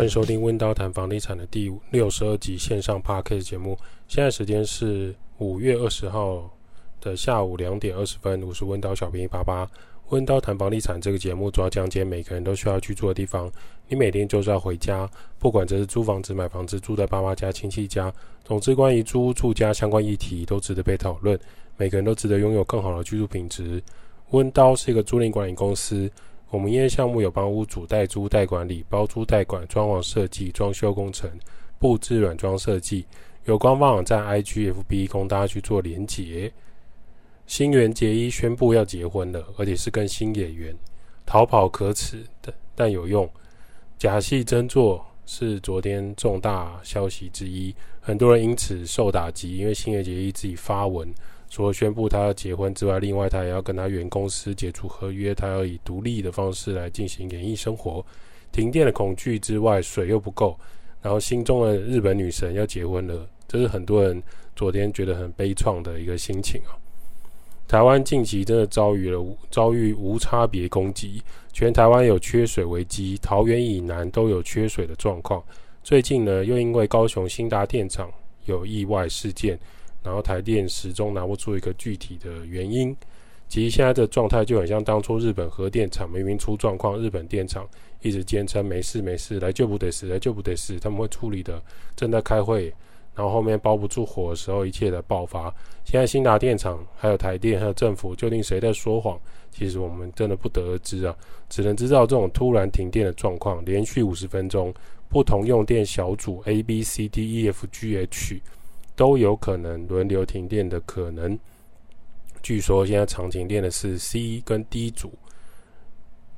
欢迎收听温刀谈房地产的第六十二集线上 Podcast 节目。现在时间是五月二十号的下午两点二十分。我是温刀小兵一八八。温刀谈房地产这个节目主要讲解每个人都需要居住的地方。你每天就是要回家，不管这是租房子、买房子、住在爸妈家、亲戚家，总之关于租住家相关议题都值得被讨论。每个人都值得拥有更好的居住品质。温刀是一个租赁管理公司。我们营业项目有帮屋主代租代管理、包租代管、装潢设计、装修工程、布置软装设计。有官方网站 IGFB 供大家去做连结。新垣结衣宣布要结婚了，而且是跟新演员。逃跑可耻的，但有用。假戏真做是昨天重大消息之一，很多人因此受打击，因为新垣结衣自己发文。除了宣布他要结婚之外，另外他也要跟他原公司解除合约，他要以独立的方式来进行演艺生活。停电的恐惧之外，水又不够，然后心中的日本女神要结婚了，这是很多人昨天觉得很悲怆的一个心情啊。台湾近期真的遭遇了遭遇无差别攻击，全台湾有缺水危机，桃园以南都有缺水的状况。最近呢，又因为高雄新达电厂有意外事件。然后台电始终拿不出一个具体的原因，其实现在的状态就很像当初日本核电厂明明出状况，日本电厂一直坚称没事没事，来就不得死，来就不得死，他们会处理的。正在开会，然后后面包不住火的时候，一切的爆发。现在兴达电厂还有台电还有政府，究竟谁在说谎？其实我们真的不得而知啊，只能知道这种突然停电的状况，连续五十分钟，不同用电小组 A B C D E F G H。都有可能轮流停电的可能。据说现在常停电的是 C 跟 D 组，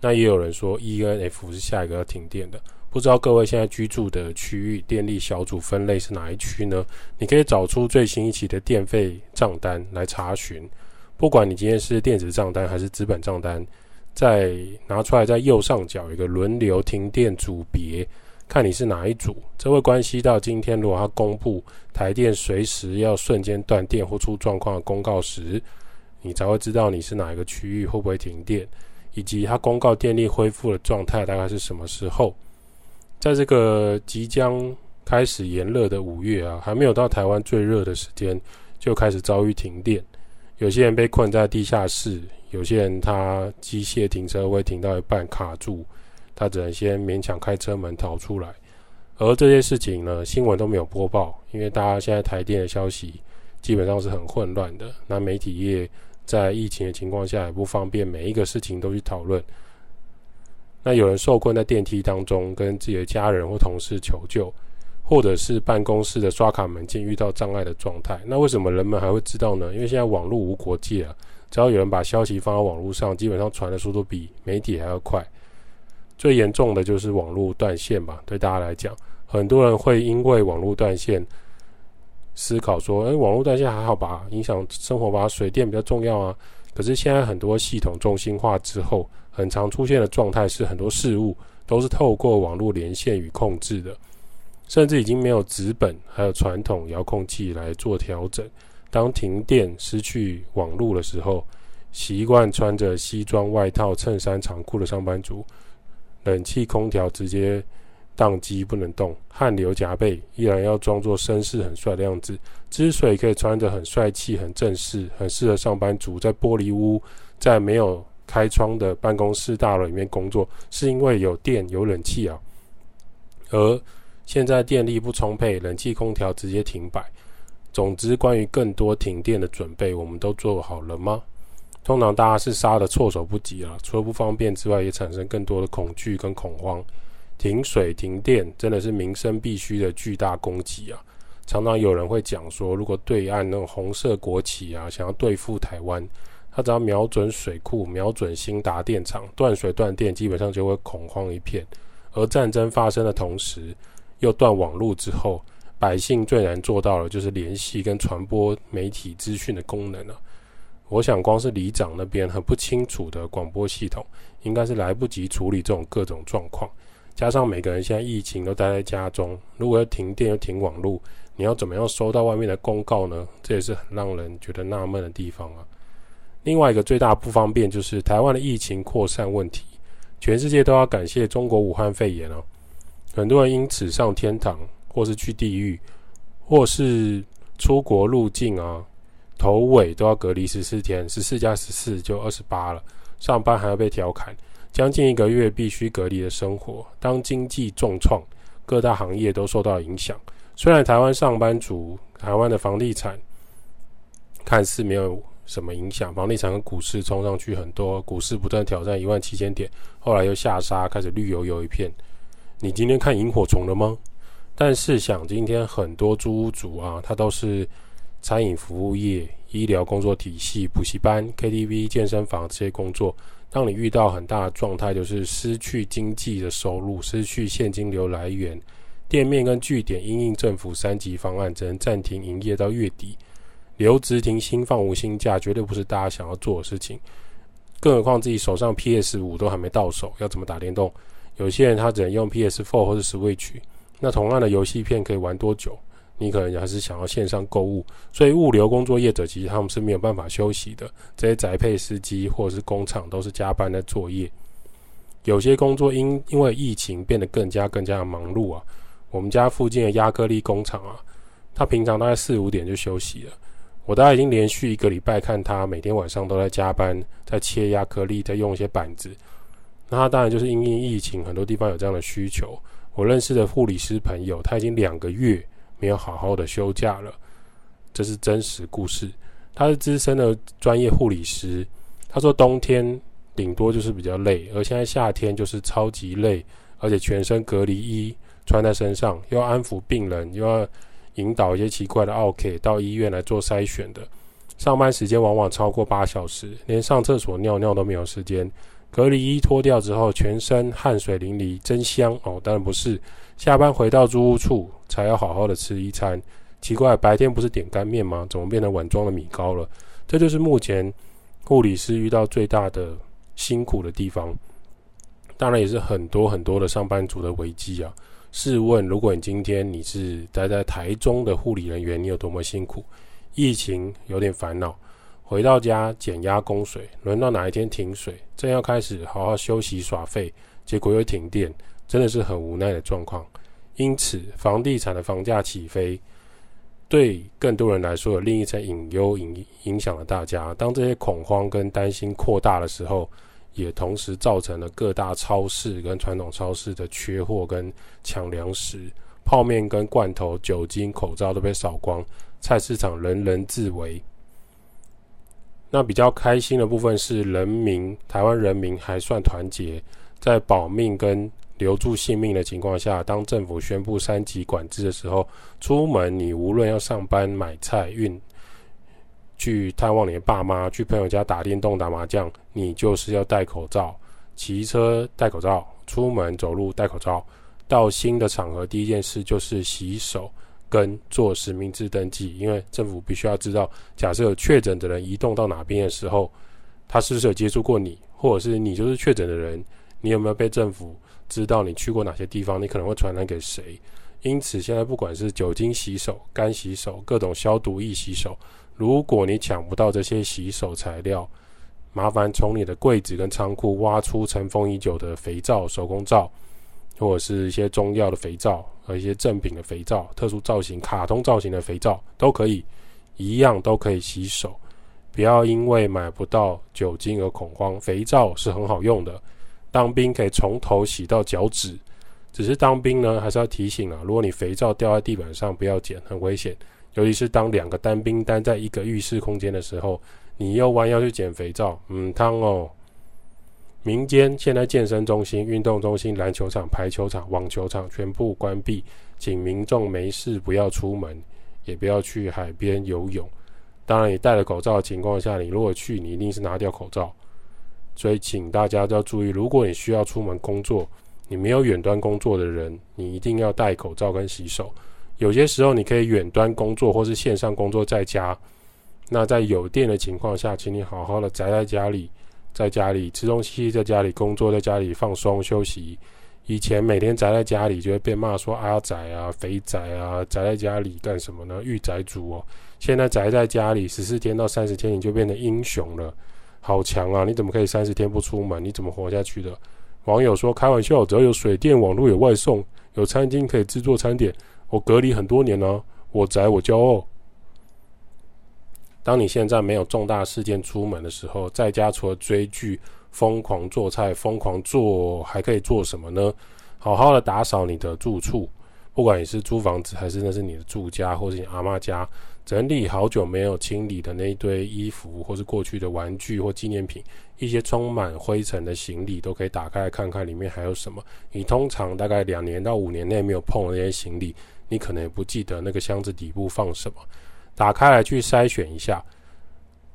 那也有人说 E 跟 F 是下一个要停电的。不知道各位现在居住的区域电力小组分类是哪一区呢？你可以找出最新一期的电费账单来查询。不管你今天是电子账单还是纸本账单，再拿出来，在右上角有一个轮流停电组别。看你是哪一组，这会关系到今天如果他公布台电随时要瞬间断电或出状况的公告时，你才会知道你是哪一个区域会不会停电，以及他公告电力恢复的状态大概是什么时候。在这个即将开始炎热的五月啊，还没有到台湾最热的时间，就开始遭遇停电。有些人被困在地下室，有些人他机械停车会停到一半卡住。他只能先勉强开车门逃出来，而这些事情呢，新闻都没有播报，因为大家现在台电的消息基本上是很混乱的。那媒体业在疫情的情况下也不方便每一个事情都去讨论。那有人受困在电梯当中，跟自己的家人或同事求救，或者是办公室的刷卡门禁遇到障碍的状态。那为什么人们还会知道呢？因为现在网络无国界啊，只要有人把消息放到网络上，基本上传的速度比媒体还要快。最严重的就是网络断线吧，对大家来讲，很多人会因为网络断线思考说：“诶，网络断线还好吧，影响生活吧？水电比较重要啊。”可是现在很多系统中心化之后，很常出现的状态是很多事物都是透过网络连线与控制的，甚至已经没有纸本还有传统遥控器来做调整。当停电失去网络的时候，习惯穿着西装外套、衬衫、长裤的上班族。冷气空调直接宕机不能动，汗流浃背，依然要装作绅士很帅的样子。之所以可以穿着很帅气、很正式、很适合上班族在玻璃屋、在没有开窗的办公室大楼里面工作，是因为有电有冷气啊。而现在电力不充沛，冷气空调直接停摆。总之，关于更多停电的准备，我们都做好了吗？通常大家是杀得措手不及啊，除了不方便之外，也产生更多的恐惧跟恐慌。停水停电真的是民生必须的巨大攻击啊！常常有人会讲说，如果对岸那种红色国旗啊，想要对付台湾，他只要瞄准水库、瞄准兴达电厂，断水断电，基本上就会恐慌一片。而战争发生的同时，又断网络之后，百姓最难做到的就是联系跟传播媒体资讯的功能啊。我想，光是里长那边很不清楚的广播系统，应该是来不及处理这种各种状况。加上每个人现在疫情都待在家中，如果要停电又停网络，你要怎么样收到外面的公告呢？这也是很让人觉得纳闷的地方啊。另外一个最大不方便就是台湾的疫情扩散问题，全世界都要感谢中国武汉肺炎哦。很多人因此上天堂，或是去地狱，或是出国入境啊，头尾都要隔离十四天，十四加十四就二十八了。上班还要被调侃，将近一个月必须隔离的生活。当经济重创，各大行业都受到影响。虽然台湾上班族、台湾的房地产看似没有什么影响，房地产跟股市冲上去很多，股市不断挑战一万七千点，后来又下杀，开始绿油油一片。你今天看萤火虫了吗？但是想今天很多租屋主啊，他都是餐饮服务业、医疗工作体系、补习班、KTV、健身房这些工作。当你遇到很大的状态，就是失去经济的收入，失去现金流来源，店面跟据点因应政府三级方案，只能暂停营业到月底，留职停薪、放无薪假，绝对不是大家想要做的事情。更何况自己手上 PS 五都还没到手，要怎么打电动？有些人他只能用 PS4 或者 Switch，那同样的游戏片可以玩多久？你可能还是想要线上购物，所以物流工作业者其实他们是没有办法休息的。这些宅配司机或者是工厂都是加班在作业。有些工作因因为疫情变得更加更加的忙碌啊。我们家附近的亚克力工厂啊，他平常大概四五点就休息了。我大概已经连续一个礼拜看他每天晚上都在加班，在切亚克力，在用一些板子。那他当然就是因为疫情，很多地方有这样的需求。我认识的护理师朋友，他已经两个月没有好好的休假了，这是真实故事。他是资深的专业护理师，他说冬天顶多就是比较累，而现在夏天就是超级累，而且全身隔离衣穿在身上，又要安抚病人，又要引导一些奇怪的奥客到医院来做筛选的。上班时间往往超过八小时，连上厕所尿尿都没有时间。隔离衣脱掉之后，全身汗水淋漓，真香哦！当然不是，下班回到租屋处才要好好的吃一餐。奇怪，白天不是点干面吗？怎么变成碗装的米糕了？这就是目前护理师遇到最大的辛苦的地方，当然也是很多很多的上班族的危机啊！试问，如果你今天你是待在台中的护理人员，你有多么辛苦？疫情有点烦恼。回到家减压供水，轮到哪一天停水，正要开始好好休息耍废，结果又停电，真的是很无奈的状况。因此，房地产的房价起飞，对更多人来说有另一层隐忧影影响了大家。当这些恐慌跟担心扩大的时候，也同时造成了各大超市跟传统超市的缺货跟抢粮食，泡面跟罐头、酒精、口罩都被扫光，菜市场人人自危。那比较开心的部分是，人民台湾人民还算团结，在保命跟留住性命的情况下，当政府宣布三级管制的时候，出门你无论要上班、买菜、运、去探望你的爸妈、去朋友家打电动、打麻将，你就是要戴口罩，骑车戴口罩，出门走路戴口罩，到新的场合第一件事就是洗手。跟做实名制登记，因为政府必须要知道，假设有确诊的人移动到哪边的时候，他是不是有接触过你，或者是你就是确诊的人，你有没有被政府知道你去过哪些地方，你可能会传染给谁？因此，现在不管是酒精洗手、干洗手、各种消毒液洗手，如果你抢不到这些洗手材料，麻烦从你的柜子跟仓库挖出尘封已久的肥皂、手工皂。或者是一些中药的肥皂和一些正品的肥皂，特殊造型、卡通造型的肥皂都可以，一样都可以洗手。不要因为买不到酒精而恐慌，肥皂是很好用的。当兵可以从头洗到脚趾，只是当兵呢，还是要提醒啊，如果你肥皂掉在地板上，不要捡，很危险。尤其是当两个单兵单在一个浴室空间的时候，你又弯腰去捡肥皂，嗯，烫哦。民间现在健身中心、运动中心、篮球场、排球场、网球场全部关闭，请民众没事不要出门，也不要去海边游泳。当然，你戴了口罩的情况下，你如果去，你一定是拿掉口罩。所以，请大家都要注意，如果你需要出门工作，你没有远端工作的人，你一定要戴口罩跟洗手。有些时候你可以远端工作或是线上工作在家，那在有电的情况下，请你好好的宅在家里。在家里吃东西，在家里工作，在家里放松休息。以前每天宅在家里就会被骂说阿宅啊、肥宅啊，宅在家里干什么呢？御宅族哦。现在宅在家里十四天到三十天，你就变成英雄了，好强啊！你怎么可以三十天不出门？你怎么活下去的？网友说开玩笑，只要有水电网络有外送，有餐厅可以制作餐点。我隔离很多年了，啊，我宅我骄傲。当你现在没有重大事件出门的时候，在家除了追剧、疯狂做菜、疯狂做，还可以做什么呢？好好的打扫你的住处，不管你是租房子还是那是你的住家，或是你阿妈家，整理好久没有清理的那一堆衣服，或是过去的玩具或纪念品，一些充满灰尘的行李，都可以打开来看看里面还有什么。你通常大概两年到五年内没有碰的那些行李，你可能也不记得那个箱子底部放什么。打开来去筛选一下。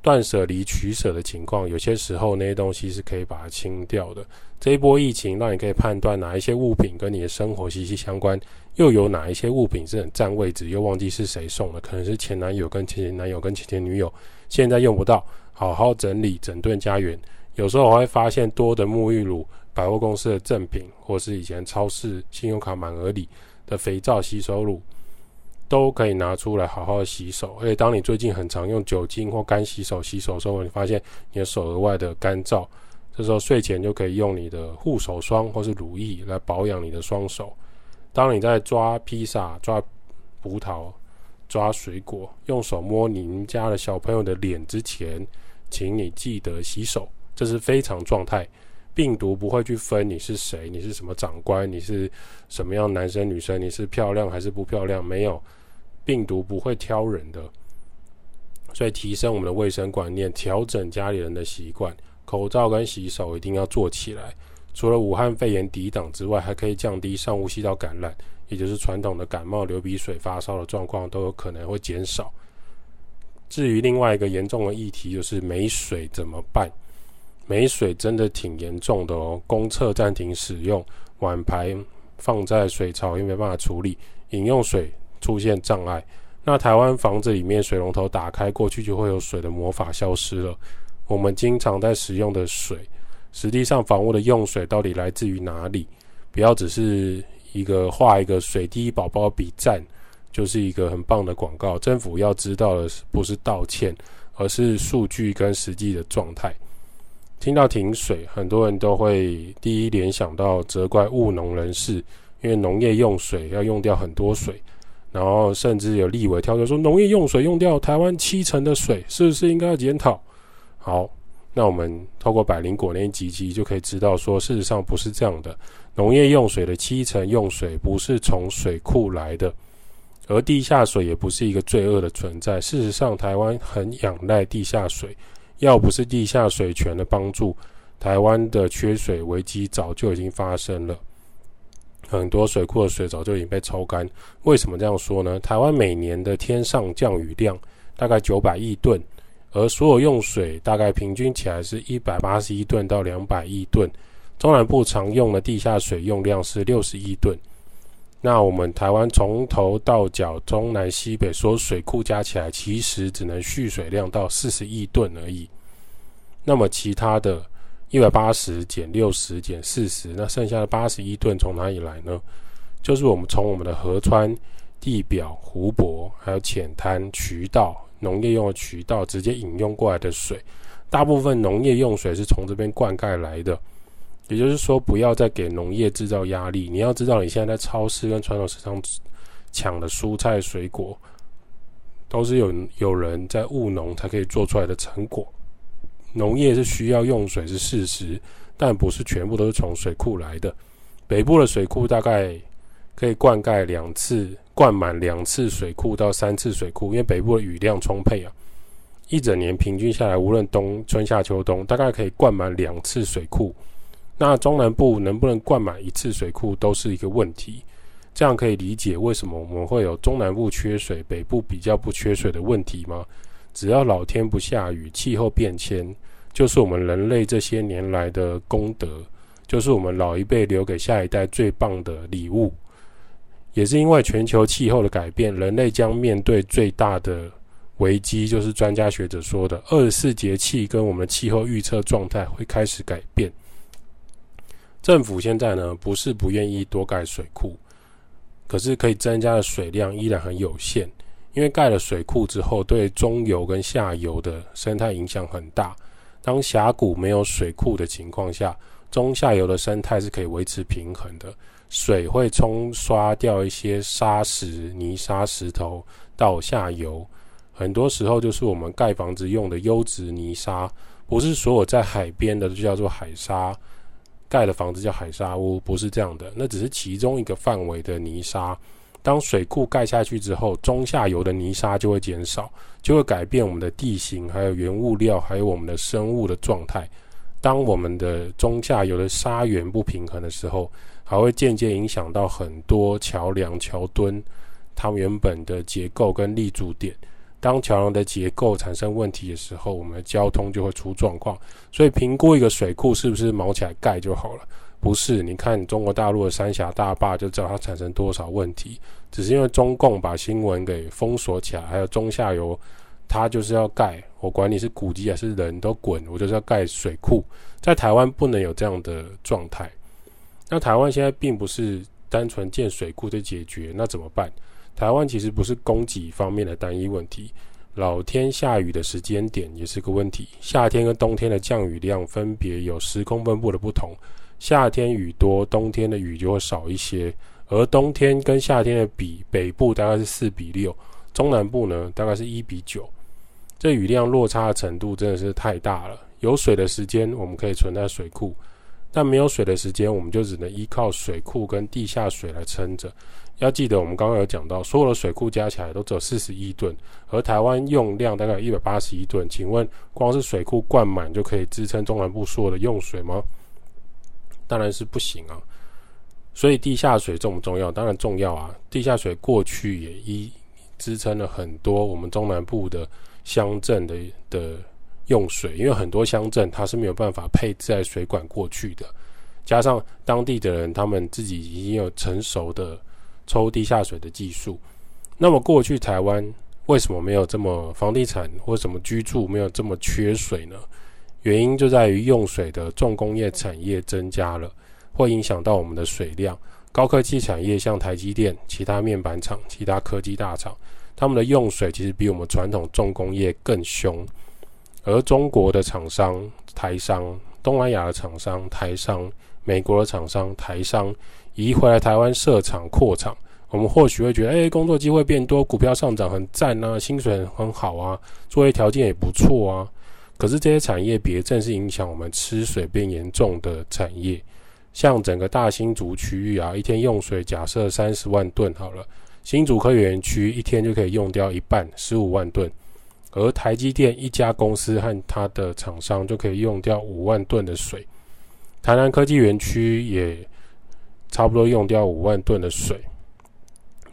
断舍离取舍的情况，有些时候那些东西是可以把它清掉的。这一波疫情让你可以判断哪一些物品跟你的生活息息相关，又有哪一些物品是很占位置，又忘记是谁送的，可能是前男友跟前前男友跟前前女友，现在用不到，好好整理整顿家园。有时候我会发现多的沐浴乳、百货公司的赠品，或是以前超市信用卡满额里的肥皂、洗手乳。都可以拿出来好好洗手，而且当你最近很常用酒精或干洗手洗手的时候，你发现你的手额外的干燥，这时候睡前就可以用你的护手霜或是乳液来保养你的双手。当你在抓披萨、抓葡萄、抓水果，用手摸您家的小朋友的脸之前，请你记得洗手，这是非常状态。病毒不会去分你是谁，你是什么长官，你是什么样男生女生，你是漂亮还是不漂亮，没有。病毒不会挑人的，所以提升我们的卫生观念，调整家里人的习惯，口罩跟洗手一定要做起来。除了武汉肺炎抵挡之外，还可以降低上呼吸道感染，也就是传统的感冒、流鼻水、发烧的状况都有可能会减少。至于另外一个严重的议题，就是没水怎么办？没水真的挺严重的哦，公厕暂停使用，碗盘放在水槽也没办法处理，饮用水。出现障碍，那台湾房子里面水龙头打开过去就会有水的魔法消失了。我们经常在使用的水，实际上房屋的用水到底来自于哪里？不要只是一个画一个水滴宝宝比赞，就是一个很棒的广告。政府要知道的是不是道歉，而是数据跟实际的状态。听到停水，很多人都会第一联想到责怪务农人士，因为农业用水要用掉很多水。然后甚至有立委跳出来说，农业用水用掉台湾七成的水，是不是应该要检讨？好，那我们透过百灵果那一集集就可以知道说，事实上不是这样的。农业用水的七成用水不是从水库来的，而地下水也不是一个罪恶的存在。事实上，台湾很仰赖地下水，要不是地下水权的帮助，台湾的缺水危机早就已经发生了。很多水库的水早就已经被抽干。为什么这样说呢？台湾每年的天上降雨量大概九百亿吨，而所有用水大概平均起来是一百八十亿吨到两百亿吨。中南部常用的地下水用量是六十亿吨。那我们台湾从头到脚中南西北所有水库加起来，其实只能蓄水量到四十亿吨而已。那么其他的。一百八十减六十减四十，那剩下的八十一吨从哪里来呢？就是我们从我们的河川、地表、湖泊，还有浅滩、渠道、农业用的渠道直接引用过来的水。大部分农业用水是从这边灌溉来的。也就是说，不要再给农业制造压力。你要知道，你现在在超市跟传统市场抢的蔬菜水果，都是有有人在务农才可以做出来的成果。农业是需要用水是事实，但不是全部都是从水库来的。北部的水库大概可以灌溉两次，灌满两次水库到三次水库，因为北部的雨量充沛啊，一整年平均下来，无论冬春夏秋冬，大概可以灌满两次水库。那中南部能不能灌满一次水库都是一个问题。这样可以理解为什么我们会有中南部缺水，北部比较不缺水的问题吗？只要老天不下雨，气候变迁就是我们人类这些年来的功德，就是我们老一辈留给下一代最棒的礼物。也是因为全球气候的改变，人类将面对最大的危机，就是专家学者说的二十四节气跟我们气候预测状态会开始改变。政府现在呢，不是不愿意多盖水库，可是可以增加的水量依然很有限。因为盖了水库之后，对中游跟下游的生态影响很大。当峡谷没有水库的情况下，中下游的生态是可以维持平衡的。水会冲刷掉一些沙石、泥沙、石头到下游。很多时候就是我们盖房子用的优质泥沙，不是所有在海边的就叫做海沙，盖的房子叫海沙屋，不是这样的，那只是其中一个范围的泥沙。当水库盖下去之后，中下游的泥沙就会减少，就会改变我们的地形，还有原物料，还有我们的生物的状态。当我们的中下游的沙源不平衡的时候，还会间接影响到很多桥梁、桥墩它们原本的结构跟立足点。当桥梁的结构产生问题的时候，我们的交通就会出状况。所以评估一个水库是不是毛起来盖就好了？不是，你看中国大陆的三峡大坝就知道它产生多少问题。只是因为中共把新闻给封锁起来，还有中下游，它就是要盖。我管你是古迹还是人都滚，我就是要盖水库。在台湾不能有这样的状态。那台湾现在并不是单纯建水库就解决，那怎么办？台湾其实不是供给方面的单一问题，老天下雨的时间点也是个问题。夏天跟冬天的降雨量分别有时空分布的不同，夏天雨多，冬天的雨就会少一些。而冬天跟夏天的比，北部大概是四比六，中南部呢大概是一比九。这雨量落差的程度真的是太大了。有水的时间，我们可以存在水库。但没有水的时间，我们就只能依靠水库跟地下水来撑着。要记得，我们刚刚有讲到，所有的水库加起来都只有四十一吨，而台湾用量大概一百八十一吨。请问，光是水库灌满就可以支撑中南部所有的用水吗？当然是不行啊。所以地下水重不重要？当然重要啊。地下水过去也一支撑了很多我们中南部的乡镇的的。用水，因为很多乡镇它是没有办法配置在水管过去的，加上当地的人他们自己已经有成熟的抽地下水的技术，那么过去台湾为什么没有这么房地产或什么居住没有这么缺水呢？原因就在于用水的重工业产业增加了，会影响到我们的水量。高科技产业像台积电、其他面板厂、其他科技大厂，他们的用水其实比我们传统重工业更凶。而中国的厂商、台商、东南亚的厂商、台商、美国的厂商、台商移回来台湾设厂扩厂，我们或许会觉得，哎，工作机会变多，股票上涨很赞啊，薪水很好啊，作业条件也不错啊。可是这些产业别正是影响我们吃水变严重的产业，像整个大新竹区域啊，一天用水假设三十万吨好了，新竹科学园区一天就可以用掉一半，十五万吨。而台积电一家公司和它的厂商就可以用掉五万吨的水，台南科技园区也差不多用掉五万吨的水，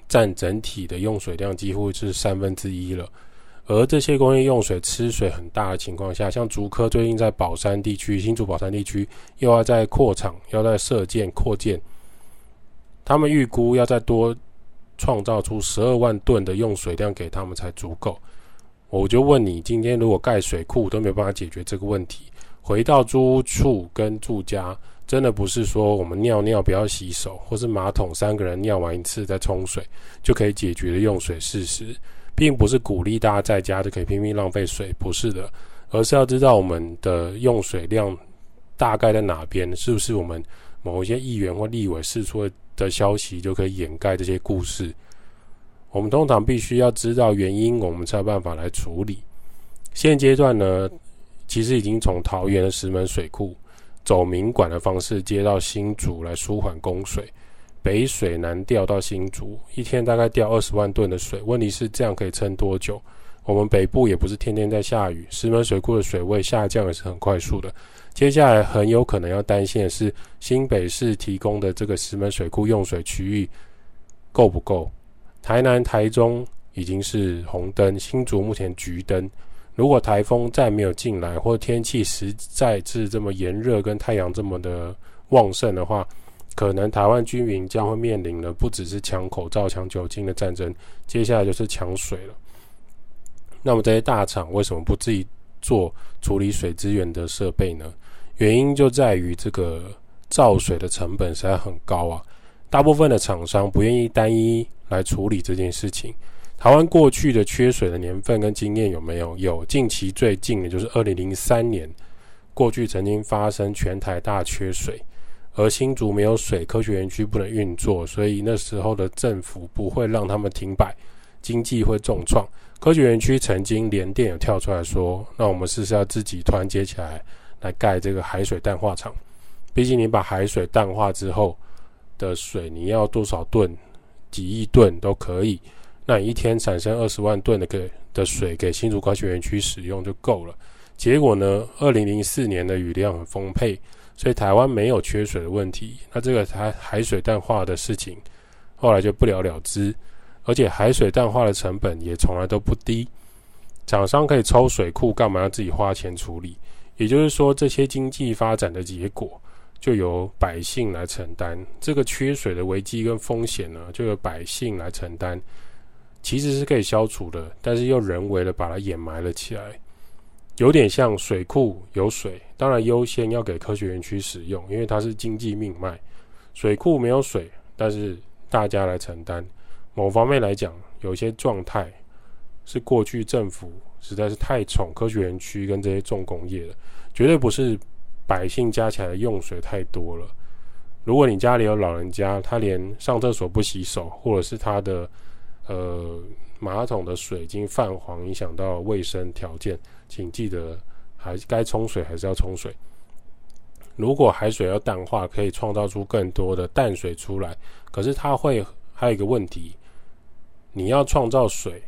占整体的用水量几乎是三分之一了。而这些工业用水吃水很大的情况下，像竹科最近在宝山地区、新竹宝山地区又要在扩厂，要在设建扩建，他们预估要再多创造出十二万吨的用水量给他们才足够。我就问你，今天如果盖水库都没有办法解决这个问题，回到租屋处跟住家，真的不是说我们尿尿不要洗手，或是马桶三个人尿完一次再冲水就可以解决的用水事实，并不是鼓励大家在家就可以拼命浪费水，不是的，而是要知道我们的用水量大概在哪边，是不是我们某一些议员或立委释出的消息就可以掩盖这些故事。我们通常必须要知道原因，我们才有办法来处理。现阶段呢，其实已经从桃园的石门水库走明管的方式接到新竹来舒缓供水，北水南调到新竹，一天大概调二十万吨的水。问题是这样可以撑多久？我们北部也不是天天在下雨，石门水库的水位下降也是很快速的。接下来很有可能要担心的是，新北市提供的这个石门水库用水区域够不够？台南、台中已经是红灯，新竹目前橘灯。如果台风再没有进来，或天气实在是这么炎热，跟太阳这么的旺盛的话，可能台湾居民将会面临的不只是抢口罩、抢酒精的战争，接下来就是抢水了。那么这些大厂为什么不自己做处理水资源的设备呢？原因就在于这个造水的成本实在很高啊。大部分的厂商不愿意单一来处理这件事情。台湾过去的缺水的年份跟经验有没有？有，近期最近的就是二零零三年，过去曾经发生全台大缺水，而新竹没有水，科学园区不能运作，所以那时候的政府不会让他们停摆，经济会重创。科学园区曾经联电有跳出来说：“那我们是不是要自己团结起来来盖这个海水淡化厂？毕竟你把海水淡化之后的水，你要多少吨、几亿吨都可以。那你一天产生二十万吨的给的水给新竹科学园区使用就够了。结果呢，二零零四年的雨量很丰沛。”所以台湾没有缺水的问题，那这个海海水淡化的事情后来就不了了之，而且海水淡化的成本也从来都不低，厂商可以抽水库，干嘛要自己花钱处理？也就是说，这些经济发展的结果就由百姓来承担，这个缺水的危机跟风险呢，就由百姓来承担，其实是可以消除的，但是又人为的把它掩埋了起来。有点像水库有水，当然优先要给科学园区使用，因为它是经济命脉。水库没有水，但是大家来承担。某方面来讲，有些状态是过去政府实在是太宠科学园区跟这些重工业了，绝对不是百姓加起来用水太多了。如果你家里有老人家，他连上厕所不洗手，或者是他的呃马桶的水已经泛黄，影响到卫生条件。请记得，还该冲水还是要冲水。如果海水要淡化，可以创造出更多的淡水出来。可是它会还有一个问题，你要创造水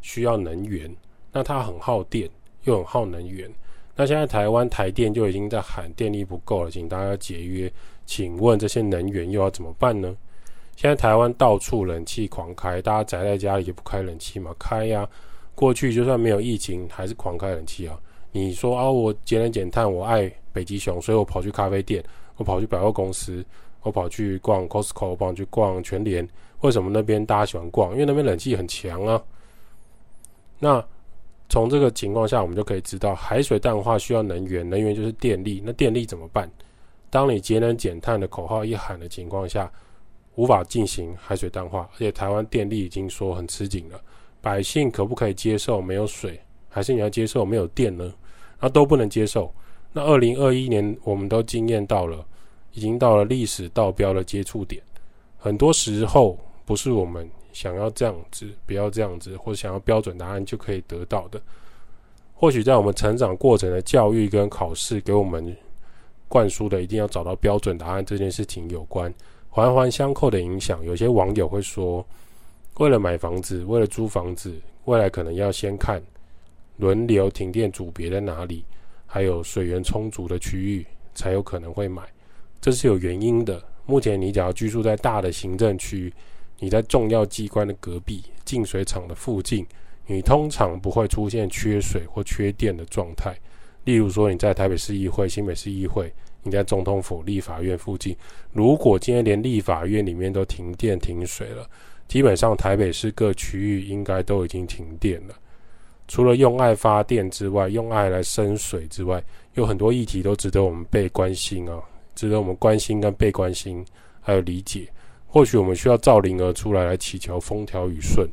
需要能源，那它很耗电又很耗能源。那现在台湾台电就已经在喊电力不够了，请大家节约。请问这些能源又要怎么办呢？现在台湾到处冷气狂开，大家宅在家里也不开冷气嘛？开呀、过去就算没有疫情，还是狂开冷气啊！你说啊，我节能减碳，我爱北极熊，所以我跑去咖啡店，我跑去百货公司，我跑去逛 Costco，我跑去逛全联。为什么那边大家喜欢逛？因为那边冷气很强啊。那从这个情况下，我们就可以知道，海水淡化需要能源，能源就是电力。那电力怎么办？当你节能减碳的口号一喊的情况下，无法进行海水淡化，而且台湾电力已经说很吃紧了。百姓可不可以接受没有水，还是你要接受没有电呢？那都不能接受。那二零二一年，我们都经验到了，已经到了历史道标的接触点。很多时候不是我们想要这样子，不要这样子，或者想要标准答案就可以得到的。或许在我们成长过程的教育跟考试给我们灌输的，一定要找到标准答案这件事情有关，环环相扣的影响。有些网友会说。为了买房子，为了租房子，未来可能要先看轮流停电组别在哪里，还有水源充足的区域，才有可能会买。这是有原因的。目前你只要居住在大的行政区，你在重要机关的隔壁、净水厂的附近，你通常不会出现缺水或缺电的状态。例如说，你在台北市议会、新北市议会，你在总统府、立法院附近，如果今天连立法院里面都停电停水了。基本上台北市各区域应该都已经停电了。除了用爱发电之外，用爱来生水之外，有很多议题都值得我们被关心啊，值得我们关心跟被关心，还有理解。或许我们需要造灵儿出来来祈求风调雨顺。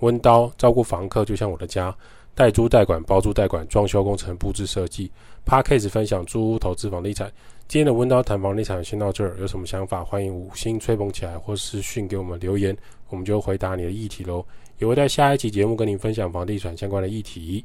温刀照顾房客，就像我的家。代租代管、包租代管、装修工程、布置设计。Podcast 分享租屋投资房地产。今天的温刀谈房地产先到这儿，有什么想法欢迎五星吹捧起来，或私讯给我们留言，我们就回答你的议题喽。也会在下一期节目跟您分享房地产相关的议题。